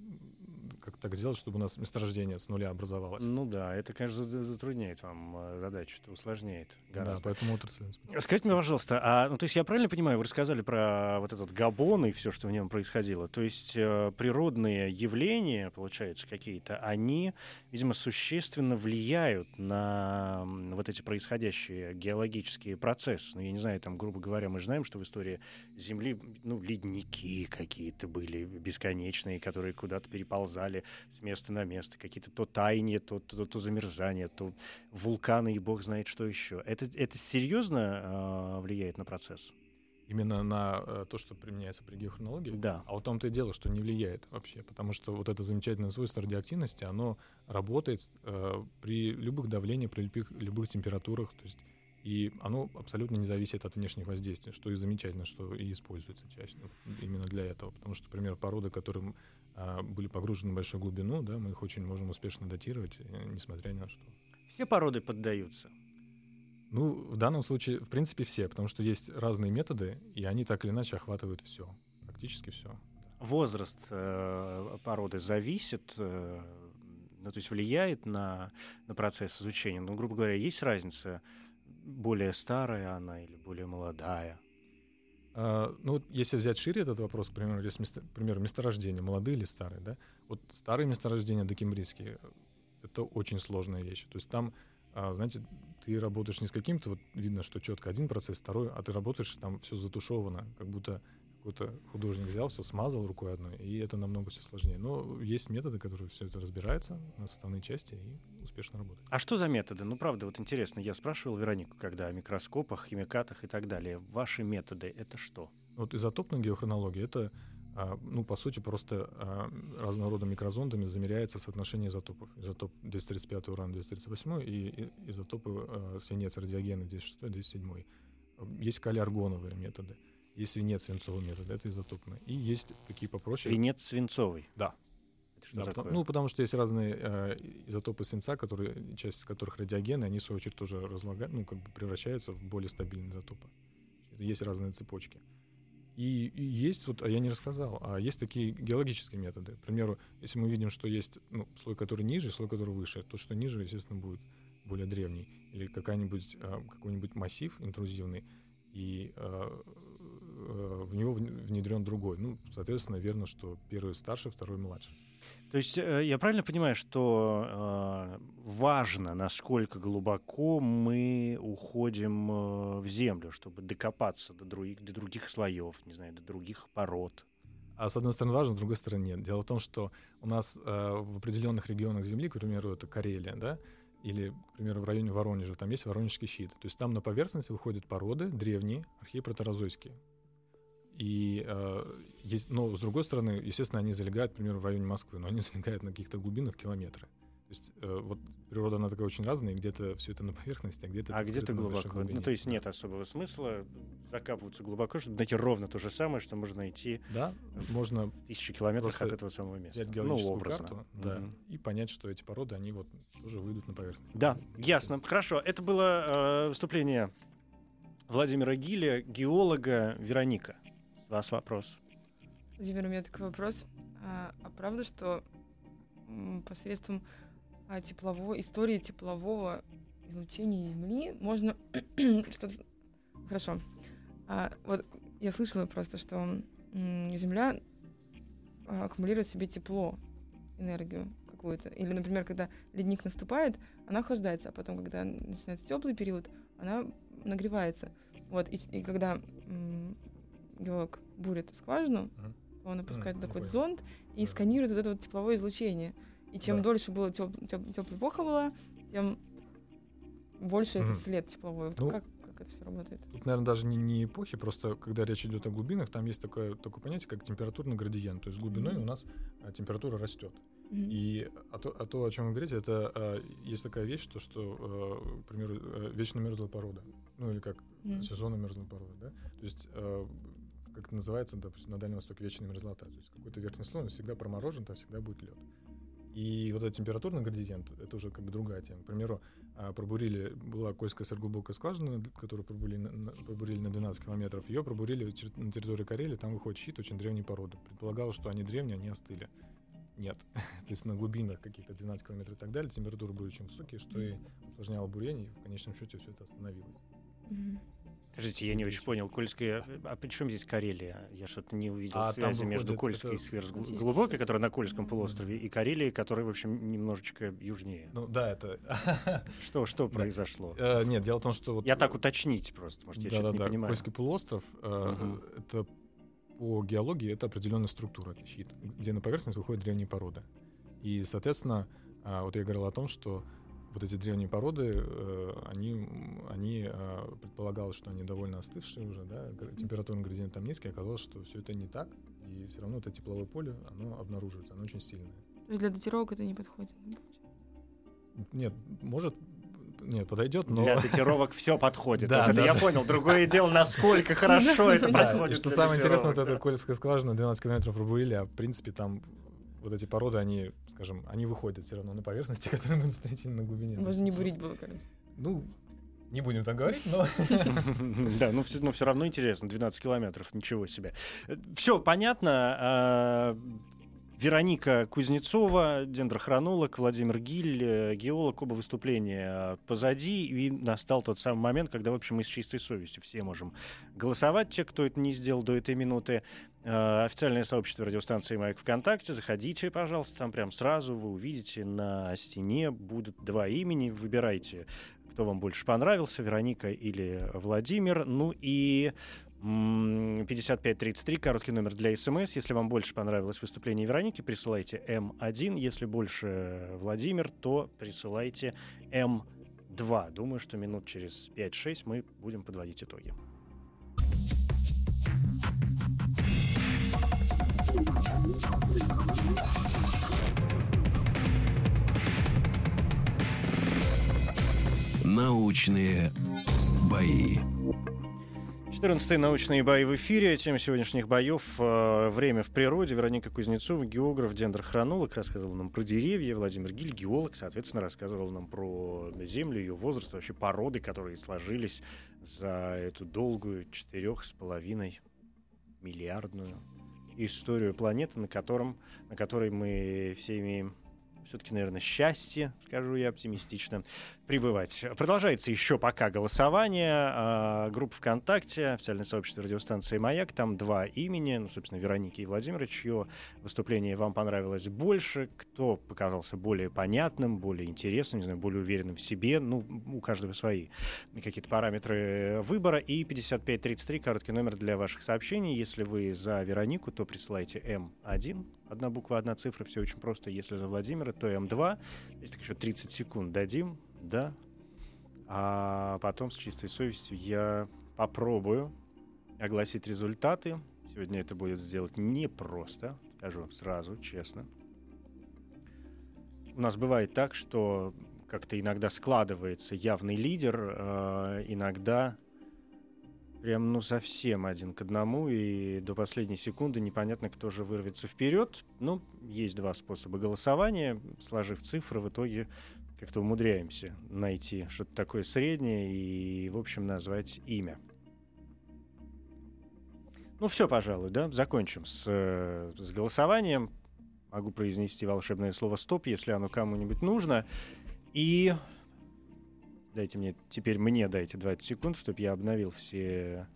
как так сделать, чтобы у нас месторождение с нуля образовалось. Ну да, это, конечно, затрудняет вам э, задачу, это усложняет гораздо. Да, поэтому отрасль. Скажите мне, пожалуйста, а, ну, то есть я правильно понимаю, вы рассказали про вот этот Габон и все, что в нем происходило. То есть э, природные явления, получается, какие-то, они, видимо, существенно влияют на вот эти происходящие геологические процессы. Ну, я не знаю, там, грубо говоря, мы же знаем, что в истории Земли, ну, ледники какие-то были бесконечные, которые куда-то переползали переезжали с места на место, какие-то то таяния, то, то, то замерзания, то вулканы и бог знает что еще. Это, это серьезно э, влияет на процесс? Именно на э, то, что применяется при геохронологии? Да. А вот том-то и дело, что не влияет вообще, потому что вот это замечательное свойство радиоактивности, оно работает э, при любых давлениях, при любых, любых температурах, то есть и оно абсолютно не зависит от внешних воздействий, что и замечательно, что и используется чаще именно для этого. Потому что, например, породы, которым были погружены в большую глубину, да, мы их очень можем успешно датировать, э, несмотря ни на что. Все породы поддаются? Ну, в данном случае, в принципе, все, потому что есть разные методы, и они так или иначе охватывают все практически все. Возраст э, породы зависит, э, ну, то есть влияет на, на процесс изучения. Ну, грубо говоря, есть разница, более старая она или более молодая? А, ну, если взять шире этот вопрос, к примеру, если, к примеру, месторождения, молодые или старые, да, вот старые месторождения докембрийские, это очень сложная вещь. То есть там, а, знаете, ты работаешь не с каким-то, вот видно, что четко один процесс, второй, а ты работаешь, там все затушевано, как будто какой-то художник взял, все смазал рукой одной, и это намного все сложнее. Но есть методы, которые все это разбирается на составные части и успешно работают. А что за методы? Ну, правда, вот интересно, я спрашивал Веронику, когда о микроскопах, химикатах и так далее. Ваши методы — это что? Вот изотопная геохронология — это а, ну, по сути, просто а, разного рода микрозондами замеряется соотношение изотопов. Изотоп 235 уран 238 и изотопы а, свинец радиогена 206 207. Есть калиаргоновые методы. Есть свинец свинцовый метод, это изотопный. И есть такие попроще. Свинец свинцовый? Да. Это что Да, такое? потому- ну, потому что есть разные э, изотопы свинца, которые, часть из которых радиогены, они, в свою очередь, тоже разлагают, ну, как бы превращаются в более стабильные изотопы. Есть разные цепочки. И, и есть, вот, а я не рассказал, а есть такие геологические методы. К примеру, если мы видим, что есть ну, слой, который ниже, слой, который выше, то, что ниже, естественно, будет более древний. Или какая-нибудь, э, какой-нибудь массив интрузивный, и э, в него вн- внедрен другой. Ну, соответственно, верно, что первый старше, второй младше. То есть э, я правильно понимаю, что э, важно, насколько глубоко мы уходим э, в землю, чтобы докопаться до других, до других слоев, не знаю, до других пород? А с одной стороны важно, с другой стороны нет. Дело в том, что у нас э, в определенных регионах Земли, к примеру, это Карелия, да, или, к примеру, в районе Воронежа, там есть Воронежский щит. То есть там на поверхность выходят породы древние, археопротерозойские. И э, есть, но с другой стороны, естественно, они залегают, к примеру, в районе Москвы, но они залегают на каких-то глубинах километры. То есть э, вот природа она такая очень разная, где-то все это на поверхности, а где-то А где-то глубоко? Ну, то есть нет особого смысла закапываться глубоко, чтобы найти ровно то же самое, что можно найти Да, в- можно в тысячи километрах Просто от этого самого места. взять Ну, геологическую образно. карту, да, Мгм. и понять, что эти породы, они вот тоже выйдут на поверхность. Да, ясно. Хорошо. Это было э, выступление Владимира Гиля, геолога Вероника. Вас вопрос. Владимир, у меня такой вопрос. А, а правда, что посредством а, теплового, истории теплового излучения Земли можно что-то... Хорошо. А, вот я слышала просто, что Земля а, аккумулирует в себе тепло, энергию какую-то. Или, например, когда ледник наступает, она охлаждается, а потом, когда начинается теплый период, она нагревается. Вот, и, и когда м, геолог бурит скважину, Мгм. он опускает М, такой понял. зонд и Да. сканирует вот это вот тепловое излучение. И чем Да. дольше было теплая эпоха была, тем больше Мгм. этот след тепловой. Ну, как, как это все работает? Тут, наверное, даже не, не эпохи, просто когда речь идет о глубинах, там есть такое, такое понятие, как температурный градиент. То есть с глубиной Мгм. у нас а, температура растет. И а то, а то, о чем вы говорите, это а, есть такая вещь, что, что э, к примеру, э, вечно мерзлая порода. Ну или как Мгм. сезонно мерзлая порода, да? То есть э, как это называется, допустим, на Дальнем Востоке вечная мерзлота. То есть какой-то верхний слой, он всегда проморожен, там всегда будет лед. И вот этот температурный градиент, это уже как бы другая тема. К примеру, а, пробурили, была Кольская сверхглубокая скважина, которую пробурили на, пробурили на 12 километров. Ее пробурили на территории Карелии, там выходит щит очень древней породы. Предполагалось, что они древние, они остыли. Нет. То есть на глубинах каких-то 12 километров и так далее температуры были очень высокие, что и усложняло бурение, и в конечном счете все это остановилось. Мгм. Подождите, я не очень понял. Кольская... А при чем здесь Карелия? Я что-то не увидел А там связи между выходит Кольской и это- сверхглубокой, которая на Кольском полуострове, и Карелией, которая, в общем, немножечко южнее. Ну да, это... Что, что Да. произошло? Э, Нет, дело в том, что вот... Я так уточнить просто, может, я что-то не Да-да-да, понимаю. Кольский полуостров, э, это по геологии это определенная структура, где на поверхность выходят древние породы. И, соответственно, а, вот я говорил о том, что вот эти древние породы, э, они, они э, предполагалось, что они довольно остывшие уже, да, температурный градиент там низкий, оказалось, что все это не так, и все равно это тепловое поле, оно обнаруживается, оно очень сильное. То есть для датировок это не подходит. Нет, может, нет, подойдет, но... Для датировок все подходит. Да, Вот это да, я понял. Другое дело, насколько хорошо это подходит. что самое интересное, да. Кольская скважина 12 километров пробурили, а в принципе там вот эти породы, они, скажем, они выходят все равно на поверхности, которые мы встретили на глубине. Можно не бурить было, короче. Ну, Не будем так говорить, но... Да, но все, но все равно интересно. 12 километров, ничего себе. Все понятно. Вероника Кузнецова, дендрохронолог, Владимир Гиль, э, геолог, оба выступления позади. И настал тот самый момент, когда, в общем, мы с чистой совестью все можем голосовать. Те, кто это не сделал до этой минуты. Э, официальное сообщество радиостанции «Маяк» ВКонтакте. Заходите, пожалуйста, там прям сразу вы увидите на стене будут два имени. Выбирайте, кто вам больше понравился, Вероника или Владимир. Ну и 5533, короткий номер для СМС. Если вам больше понравилось выступление Вероники, присылайте М1. Если больше Владимир, то присылайте М2. Думаю, что минут через 5-6 мы будем подводить итоги. Научные бои. 14 научные бои в эфире. Тема сегодняшних боев э, «Время в природе». Вероника Кузнецова, географ, дендрохронолог, рассказывал нам про деревья. Владимир Гиль, геолог, соответственно, рассказывал нам про Землю, ее возраст, вообще породы, которые сложились за эту долгую четырех с половиной миллиардную историю планеты, на, котором, на которой мы все имеем все-таки, наверное, счастье, скажу я оптимистично, пребывать. Продолжается еще пока голосование. А, группа ВКонтакте, официальное сообщество радиостанции «Маяк». Там два имени, ну, собственно, Вероники и Владимира, чье выступление вам понравилось больше, кто показался более понятным, более интересным, не знаю, более уверенным в себе. Ну, у каждого свои какие-то параметры выбора. И 5533, короткий номер для ваших сообщений. Если вы за Веронику, то присылайте М1, одна буква, одна цифра, все очень просто. Если за Владимира, то М2. Если так еще 30 секунд дадим, да. А потом с чистой совестью я попробую огласить результаты. Сегодня это будет сделать непросто, скажу сразу, честно. У нас бывает так, что как-то иногда складывается явный лидер, э, иногда прям ну совсем один к одному, и до последней секунды непонятно, кто же вырвется вперед. Ну, есть два способа голосования. Сложив цифры, в итоге как-то умудряемся найти что-то такое среднее и, в общем, назвать имя. Ну, все, пожалуй, да, закончим с, э, с голосованием. Могу произнести волшебное слово «стоп», если оно кому-нибудь нужно. И дайте мне, теперь мне дайте 20 секунд, чтобы я обновил все,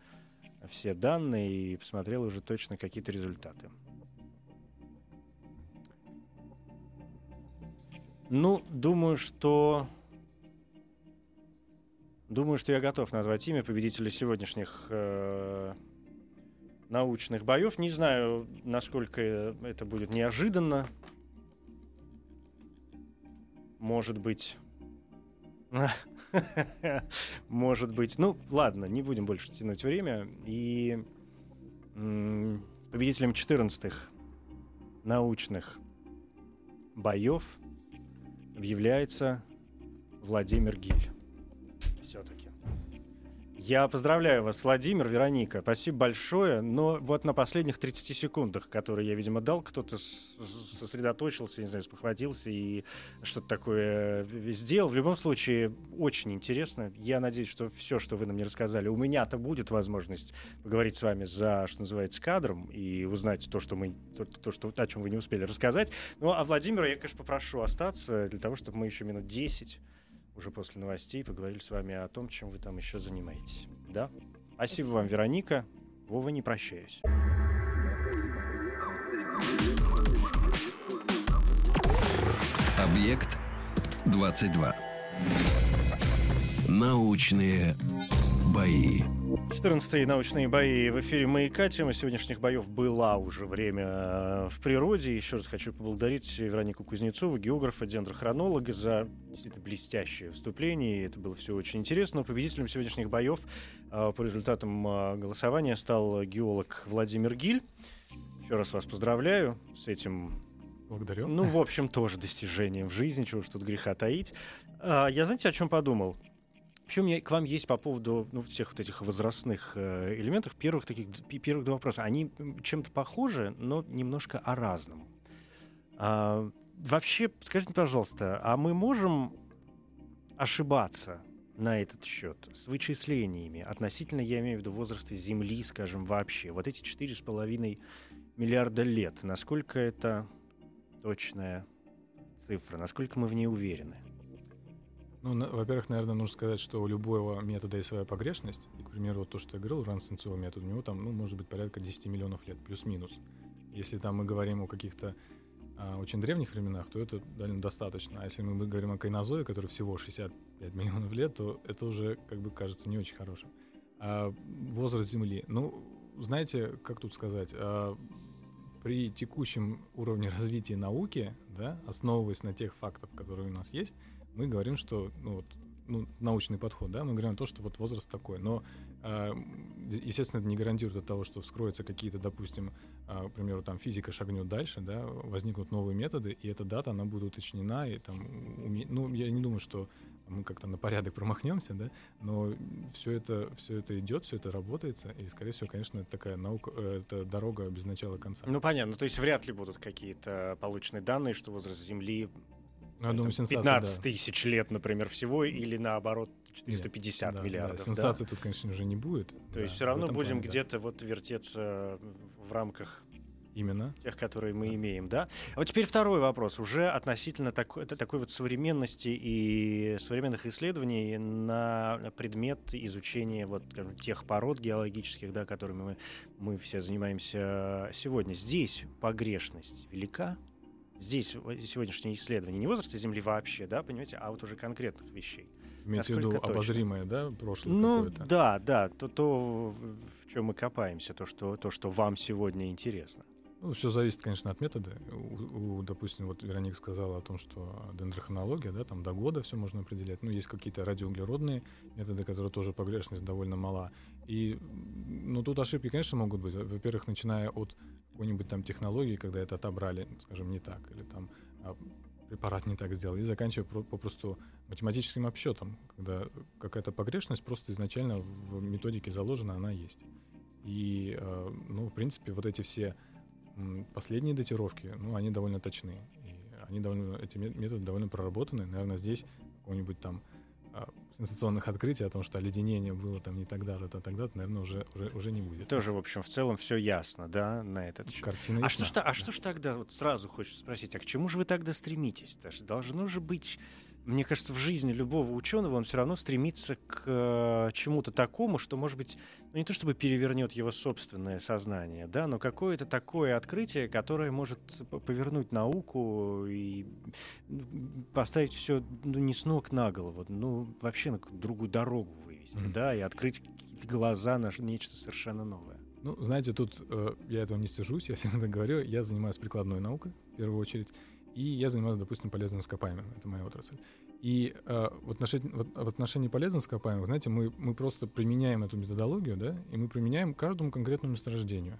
все данные и посмотрел уже точно какие-то результаты. Ну, думаю, что... Думаю, что я готов назвать имя победителя сегодняшних э, научных боев. Не знаю, насколько это будет неожиданно. Может быть... Может быть. Ну, ладно, не будем больше тянуть время. И победителем 14-х научных боев объявляется Владимир Гиль. Я поздравляю вас, Владимир, Вероника. Спасибо большое. Но вот на последних 30 секундах, которые я, видимо, дал, кто-то сосредоточился, не знаю, спохватился и что-то такое э, сделал. В любом случае, очень интересно. Я надеюсь, что все, что вы нам не рассказали, у меня-то будет возможность поговорить с вами за, что называется, кадром и узнать то, что мы, то, то что, о чем вы не успели рассказать. Ну, а Владимира я, конечно, попрошу остаться для того, чтобы мы еще минут 10 уже после новостей поговорили с вами о том, чем вы там еще занимаетесь. Да? Спасибо вам, Вероника. Вова, не прощаюсь. Объект 22. Научные бои. 14 научные бои в эфире «Маяка». Тема сегодняшних боев была уже время э, в природе. Еще раз хочу поблагодарить Веронику Кузнецову, географа, дендрохронолога, за действительно блестящее вступление. Это было все очень интересно. Победителем сегодняшних боев э, по результатам э, голосования стал геолог Владимир Гиль. Еще раз вас поздравляю с этим Благодарю. Ну, в общем, тоже достижением в жизни, чего ж тут греха таить. А, я, знаете, о чем подумал? Еще у меня к вам есть по поводу ну, всех вот этих возрастных э, элементов первых таких первых два вопроса. Они чем-то похожи, но немножко о разном. А, вообще, скажите, пожалуйста, а мы можем ошибаться на этот счет с вычислениями относительно, я имею в виду, возраста Земли, скажем, вообще? Вот эти 4,5 миллиарда лет, насколько это точная цифра, насколько мы в ней уверены? Ну, на, во-первых, наверное, нужно сказать, что у любого метода есть своя погрешность. И, к примеру, вот то, что я говорил, ранцинцевый метод, у него там, ну, может быть, порядка 10 миллионов лет, плюс-минус. Если там мы говорим о каких-то а, очень древних временах, то это довольно достаточно. А если мы говорим о кайнозое, который всего 65 миллионов лет, то это уже, как бы, кажется не очень хорошим. А возраст Земли. Ну, знаете, как тут сказать, а, при текущем уровне развития науки, да, основываясь на тех фактах, которые у нас есть, мы говорим, что ну, вот, ну, научный подход, да, мы говорим то, что вот возраст такой, но, э, естественно, это не гарантирует от того, что вскроются какие-то, допустим, э, к примеру, там физика шагнет дальше, да, возникнут новые методы, и эта дата, она будет уточнена, и там, уме... ну, я не думаю, что мы как-то на порядок промахнемся, да, но все это, все это идет, все это работается, и, скорее всего, конечно, это такая наука, э, это дорога без начала конца. Ну, понятно, то есть вряд ли будут какие-то полученные данные, что возраст Земли ну, думаю, сенсация, 15 да. тысяч лет, например, всего, или наоборот 450 Нет, миллиардов. Да, сенсации да. тут, конечно, уже не будет. То да, есть все равно будем плане, где-то да. вот вертеться в рамках Именно. Тех, которые мы да. имеем, да? А вот теперь второй вопрос. Уже относительно такой, такой вот современности и современных исследований на предмет изучения вот скажем, тех пород геологических, да, которыми мы, мы все занимаемся сегодня. Здесь погрешность велика? Здесь сегодняшнее исследование не возраста Земли вообще, да, понимаете, а вот уже конкретных вещей. Имеется в виду точно? обозримое, да, прошлое ну, какое-то? да, да, то, то, в чем мы копаемся, то что, то, что вам сегодня интересно. Ну, все зависит, конечно, от метода. У, у, допустим, вот Вероника сказала о том, что дендрохронология, да, там до года все можно определять. Ну, есть какие-то радиоуглеродные методы, которые тоже погрешность довольно мала. И, ну, тут ошибки, конечно, могут быть. Во-первых, начиная от какой-нибудь там технологии, когда это отобрали, скажем, не так, или там а, препарат не так сделал, и заканчивая попросту математическим обсчетом, когда какая-то погрешность просто изначально в методике заложена, она есть. И, а, ну, в принципе, вот эти все последние датировки, ну, они довольно точны. И они довольно, эти методы довольно проработаны. Наверное, здесь какого-нибудь там сенсационных открытий о том, что оледенение было там не тогда-то, то тогда-то, наверное, уже, уже, уже не будет. Тоже, в общем, в целом все ясно, да, на этот счет. Картина а, что ж, а что ж тогда, вот сразу хочется спросить, а к чему же вы тогда стремитесь? Должно же быть мне кажется, в жизни любого ученого он все равно стремится к э, чему-то такому, что, может быть, ну, не то чтобы перевернет его собственное сознание, да, но какое-то такое открытие, которое может повернуть науку и поставить все ну, не с ног на голову, ну, вообще на другую дорогу вывести, mm-hmm. да, и открыть глаза на нечто совершенно новое. Ну, знаете, тут э, я этого не стяжусь, я всегда говорю, я занимаюсь прикладной наукой в первую очередь, и я занимаюсь, допустим, полезными ископаемыми. Это моя отрасль. И э, в, отношении, в, отношении полезных ископаемых, знаете, мы, мы просто применяем эту методологию, да, и мы применяем каждому конкретному месторождению.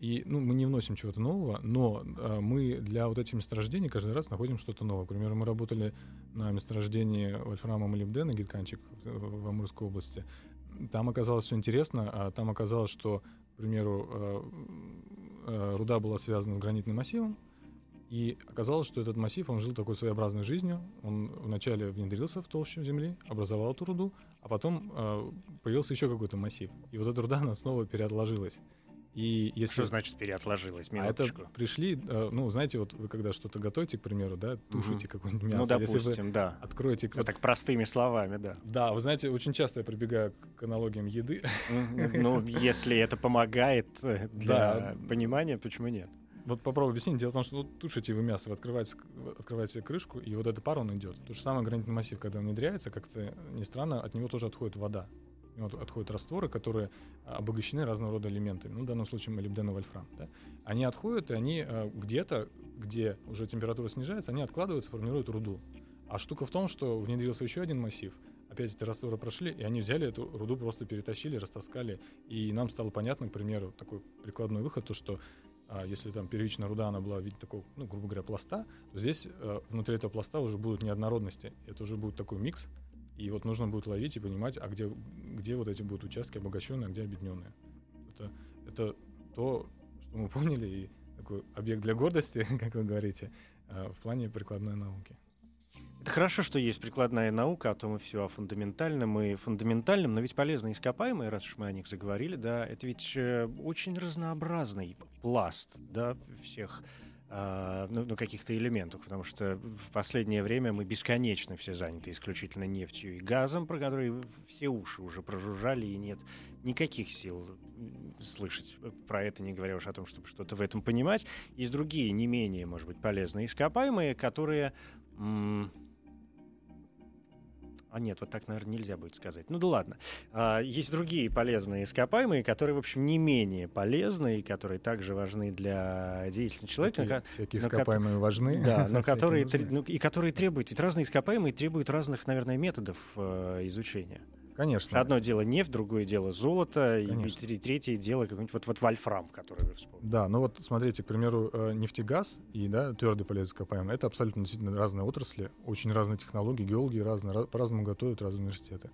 И ну, мы не вносим чего-то нового, но э, мы для вот этих месторождений каждый раз находим что-то новое. К примеру, мы работали на месторождении вольфрама молибдена, гитканчик в, в Амурской области. Там оказалось все интересно, а там оказалось, что, к примеру, э, э, руда была связана с гранитным массивом, и оказалось, что этот массив, он жил такой своеобразной жизнью. Он вначале внедрился в толщу земли, образовал эту руду, а потом э, появился еще какой-то массив. И вот эта руда, она снова переотложилась. И если... Что значит переотложилась? Минуточку. А это пришли, э, ну, знаете, вот вы когда что-то готовите, к примеру, да, тушите угу. какое-нибудь мясо. Ну, допустим, да. Откроете... Вот так простыми словами, да. Да, вы знаете, очень часто я прибегаю к аналогиям еды. Ну, если это помогает э, для понимания, почему нет? Вот попробуй объяснить. Дело в том, что вот тушите вы мясо, вы открываете, открываете крышку, и вот этот пар, он идет. То же самое гранитный массив, когда он внедряется, как-то не странно, от него тоже отходит вода. От него отходят растворы, которые обогащены разного рода элементами. Ну, в данном случае молибден и вольфрам. Да? Они отходят, и они э, где-то, где уже температура снижается, они откладываются, формируют руду. А штука в том, что внедрился еще один массив, опять эти растворы прошли, и они взяли эту руду, просто перетащили, растаскали. И нам стало понятно, к примеру, такой прикладной выход, то, что а если там первичная руда, она была в виде такого, ну, грубо говоря, пласта, то здесь э, внутри этого пласта уже будут неоднородности. Это уже будет такой микс, и вот нужно будет ловить и понимать, а где, где вот эти будут участки обогащенные, а где объединенные. Это, это то, что мы поняли, и такой объект для гордости, как вы говорите, э, в плане прикладной науки. Хорошо, что есть прикладная наука, а то мы все о фундаментальном и фундаментальном, но ведь полезные ископаемые, раз уж мы о них заговорили, да, это ведь э, очень разнообразный пласт, да, всех э, ну, ну, каких-то элементов, потому что в последнее время мы бесконечно все заняты исключительно нефтью и газом, про которые все уши уже прожужжали, и нет никаких сил слышать про это, не говоря уж о том, чтобы что-то в этом понимать. Есть другие, не менее, может быть, полезные ископаемые, которые... а нет, вот так, наверное, нельзя будет сказать. Ну да ладно. А, есть другие полезные ископаемые, которые, в общем, не менее полезны и которые также важны для деятельности человека. Всякие, всякие но ко- ископаемые важны. Да, но всякие которые, ну, и которые требуют, ведь разные ископаемые требуют разных, наверное, методов э, изучения. Конечно. Одно дело нефть, другое дело золото, и Конечно. тре- третье дело какой-нибудь вот, вот вольфрам, который вы вспомнили. Да, ну вот смотрите, к примеру, э, нефтегаз и да, твердый полезный ископаемый это абсолютно действительно разные отрасли, очень разные технологии, геологи разные, ра- по-разному готовят разные университеты.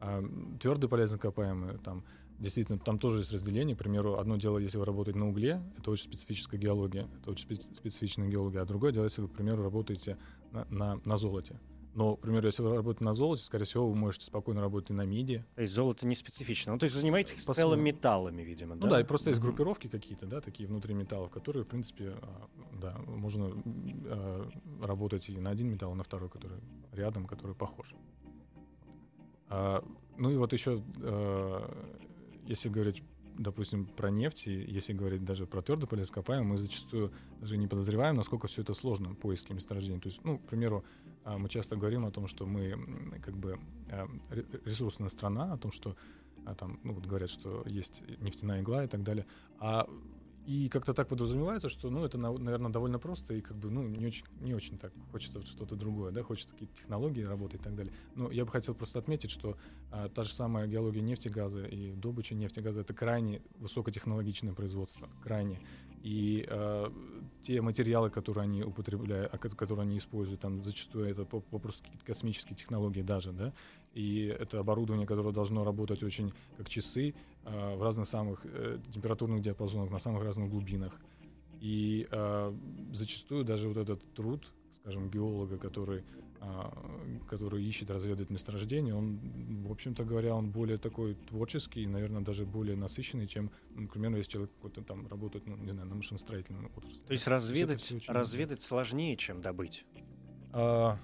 А, твердый полезный ископаемый, там действительно там тоже есть разделение. К примеру, одно дело, если вы работаете на угле, это очень специфическая геология, это очень спе- специфичная геология, а другое дело, если вы, к примеру, работаете на, на, на золоте. Но, к примеру, если вы работаете на золоте, скорее всего, вы можете спокойно работать и на миди, То есть золото не специфично. Ну, то есть вы занимаетесь По сути. металлами, видимо, Ну да, и просто есть группировки какие-то, да, такие внутри металлов, которые, в принципе, а, да, можно а, работать и на один металл, и на второй, который рядом, который похож. А, ну и вот еще, если говорить, допустим, про нефть, и если говорить даже про твердый полезный ископаемый, мы зачастую даже не подозреваем, насколько все это сложно, поиски месторождений. То есть, ну, к примеру, мы часто говорим о том, что мы как бы а, ре- ресурсная страна, о том, что а там, ну, вот говорят, что есть нефтяная игла и так далее. А и как-то так подразумевается, что, ну, это, наверное, довольно просто, и как бы, ну, не очень, не очень так хочется что-то другое, да, хочется какие-то технологии работать и так далее. Но я бы хотел просто отметить, что а, та же самая геология нефти, газа и добыча нефти, газа — это крайне высокотехнологичное производство, крайне. И а, те материалы, которые они употребляют, а, ко- которые они используют, там зачастую это по- попросту какие-то космические технологии даже, да, и это оборудование, которое должно работать очень как часы а, в разных самых э, температурных диапазонах, на самых разных глубинах. И а, зачастую даже вот этот труд, скажем, геолога, который, который ищет, разведывает месторождение, он, в общем-то говоря, он более такой творческий, наверное, даже более насыщенный, чем, например, если человек какой-то там работает, ну, не знаю, на машиностроительной отрасли. То есть разведать, очень разведать сложнее, чем добыть. а,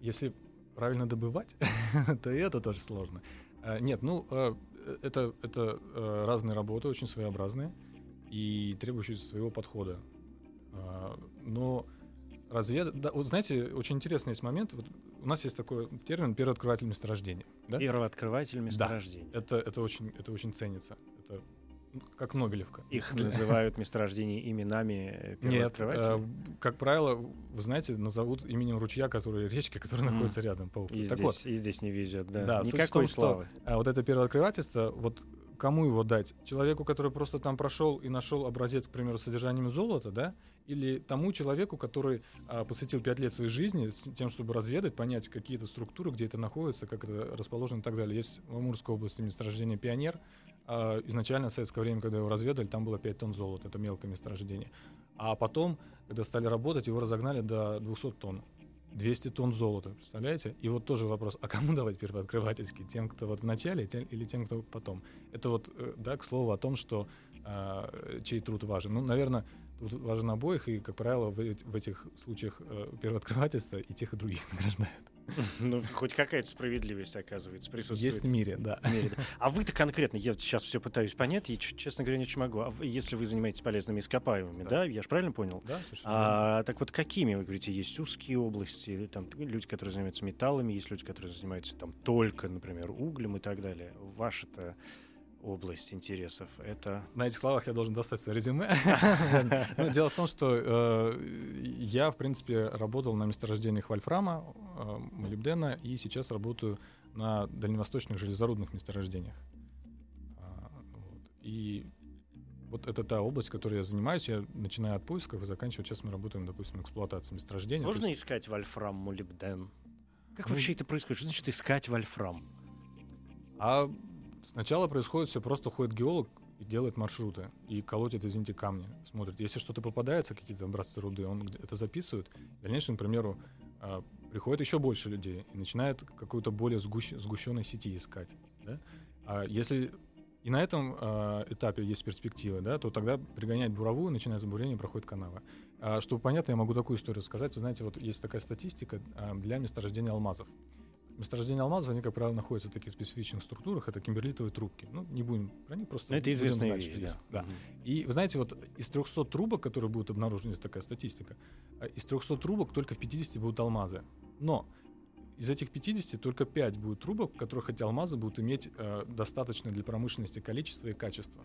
если правильно добывать, то и это тоже сложно. А, нет, ну, а, это, это а, разные работы, очень своеобразные и требующие своего подхода. А, но развед... да, вот знаете, очень интересный есть момент. Вот у нас есть такой термин «первооткрыватель месторождения». Да? Первооткрыватель месторождений. Это, это, очень, это очень ценится. Это ну, как Нобелевка. Их называют месторождения именами э, Нет, первооткрывателей. э, как правило, вы знаете, назовут именем ручья, который речки, которая находится рядом по. И, так здесь, вот, и здесь не везет, да. Да, Никакой том, что- славы. а вот это первооткрывательство, вот кому его дать? Человеку, который просто там прошел и нашел образец, к примеру, с содержанием золота, да? Или тому человеку, который а, посвятил пять лет своей жизни тем, чтобы разведать, понять какие-то структуры, где это находится, как это расположено и так далее. Есть в Амурской области месторождение «Пионер». А, изначально в советское время, когда его разведали, там было 5 тонн золота, это мелкое месторождение. А потом, когда стали работать, его разогнали до 200 тонн. 200 тонн золота, представляете? И вот тоже вопрос, а кому давать первооткрывательский? Тем, кто вот в начале, тем- или тем, кто потом? Это вот, э, да, к слову о том, что а, чей труд важен. Ну, наверное, важен обоих, и, как правило, в, в этих случаях э, первооткрывательства и тех, и других награждают. Ну, хоть какая-то справедливость, оказывается, присутствует. Есть в мире, да. в мире, да. А вы-то конкретно, я сейчас все пытаюсь понять, и, честно говоря, не очень могу. А вы- если вы занимаетесь полезными ископаемыми, да, Да. я же правильно понял? Да, совершенно. А, так вот, какими, вы говорите, есть узкие области, там люди, которые занимаются металлами, есть люди, которые занимаются там только, например, углем и так далее. Ваша-то область интересов — это... На этих словах я должен достать свое резюме. Ну, Дело в том, что э, я, в принципе, работал на месторождениях вольфрама, э, молибдена, и сейчас работаю на дальневосточных железорудных месторождениях. А. И вот это та область, которой я занимаюсь. Я начинаю от поисков и заканчиваю. Сейчас мы работаем, допустим, эксплуатацией месторождения. То Сложно есть- искать вольфрам, молибден? Как Ну, вообще это происходит? Что значит искать вольфрам? А сначала происходит все просто ходит геолог и делает маршруты и колотит, извините, камни, смотрит. Если что-то попадается, какие-то образцы руды, он это записывает. В дальнейшем, к примеру, а, приходит еще больше людей и начинает какую-то более сгущ... сгущенной сети искать. Да? А если и на этом э, этапе есть перспектива, да, то тогда пригонять буровую, начинается бурение, проходит канава. А, чтобы понятно, я могу такую историю сказать. Вы знаете, вот есть такая статистика э, для месторождения алмазов. Месторождение алмазов, они, как правило, находятся в таких специфичных структурах, это кимберлитовые трубки. Ну, не будем про них, просто... Ну, это известная вещь, да. да. И вы знаете, вот из 300 трубок, которые будут обнаружены, есть такая статистика, э, из 300 трубок только в 50 будут алмазы. Но из этих 50 только 5 будет трубок, в которых эти алмазы будут иметь э, достаточное для промышленности количество и качество.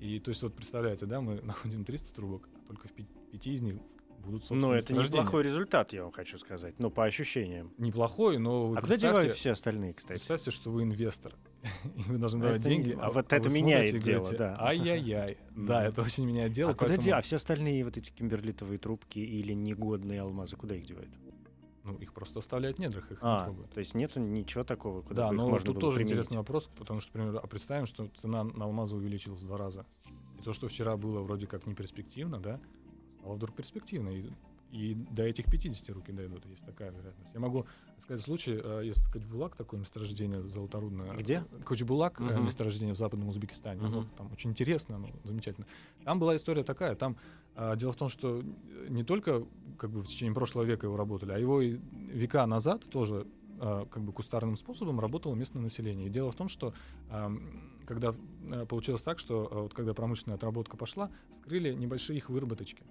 И то есть вот представляете, да, мы находим 300 трубок, а только в 5, 5 из них будут собственно Ну, это неплохой результат, я вам хочу сказать, ну, по ощущениям. Неплохой, но вы А куда девают все остальные, кстати? Представьте, что вы инвестор, и вы должны давать Это деньги. не- а а вот это меняет дело, говорите, да. Ай-яй-яй. Да, это очень меняет дело. а куда поэтому, де- А все остальные вот эти кимберлитовые трубки или негодные алмазы, куда их девают? Ну, их просто оставляют в недрах, их не А, трогают. то есть нету ничего такого, куда Да, бы их но можно тут было тоже применить? интересный вопрос, потому что, например, а представим, что цена на алмазы увеличилась в два раза. И то, что вчера было вроде как не перспективно, да, стало вдруг перспективно. И, и до этих 50 руки дойдут, есть такая вероятность. Я могу сказать случай, э, есть Качбулак, такое месторождение золоторудное. Где? Качбулак, э, Мгм. месторождение в Западном Узбекистане. Мгм. Вот там очень интересно, ну, замечательно. Там была история такая, там а, дело в том, что не только как бы в течение прошлого века его работали, а его и века назад тоже а, как бы кустарным способом работало местное население. И дело в том, что когда а, получилось так, что а, вот когда промышленная отработка пошла, скрыли небольшие их выработочки.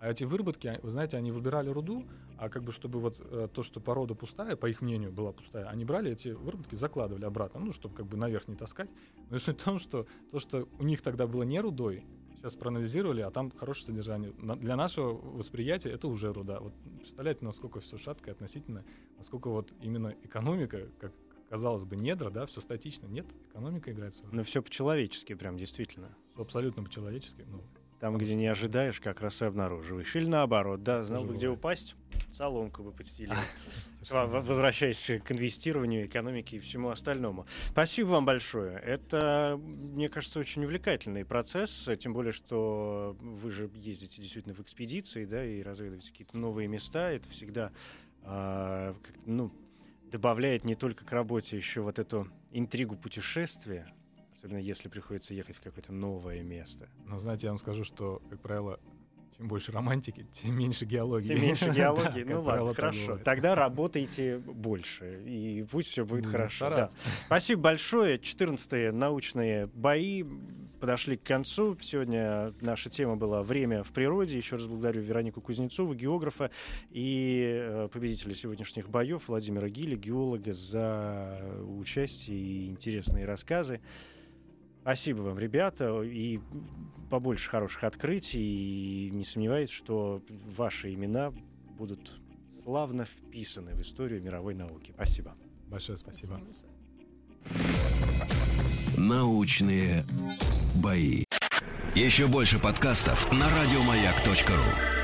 А эти выработки, а, вы знаете, они выбирали руду, а как бы чтобы вот э, то, что порода пустая, по их мнению, была пустая, они брали эти выработки, закладывали обратно, ну, чтобы как бы наверх не таскать. Но суть в том, что то, что у них тогда было не рудой, сейчас проанализировали, а там хорошее содержание. Для нашего восприятия это уже руда. Вот представляете, насколько все шатко относительно, насколько вот именно экономика, как казалось бы, недра, да, все статично. Нет, экономика играет свою роль. Ну, все по-человечески прям, действительно. Абсолютно по-человечески. Ну, Там, где не ожидаешь, как раз и обнаруживаешь. Или наоборот, да, знал бы, где упасть, соломку бы подстелил. Во- Возвращаясь к инвестированию, экономике и всему остальному. Спасибо вам большое. Это, мне кажется, очень увлекательный процесс, тем более, что вы же ездите действительно в экспедиции, да, и разведываете какие-то новые места. Это всегда, а, как- ну, добавляет не только к работе еще вот эту интригу путешествия, особенно если приходится ехать в какое-то новое место. Но знаете, я вам скажу, что, как правило, чем больше романтики, тем меньше геологии. Тем меньше геологии. ну ладно, хорошо. бывает. Тогда работайте больше, и пусть все будет Будем хорошо. Да. Спасибо большое. 14-е научные бои подошли к концу. Сегодня наша тема была «Время в природе». Еще раз благодарю Веронику Кузнецову, географа, и э, победителя сегодняшних боев Владимира Гиля, геолога, за участие и интересные рассказы. Спасибо вам, ребята, и побольше хороших открытий. И не сомневаюсь, что ваши имена будут славно вписаны в историю мировой науки. Спасибо. Большое спасибо. Научные бои. Еще больше подкастов на радиомаяк.ру.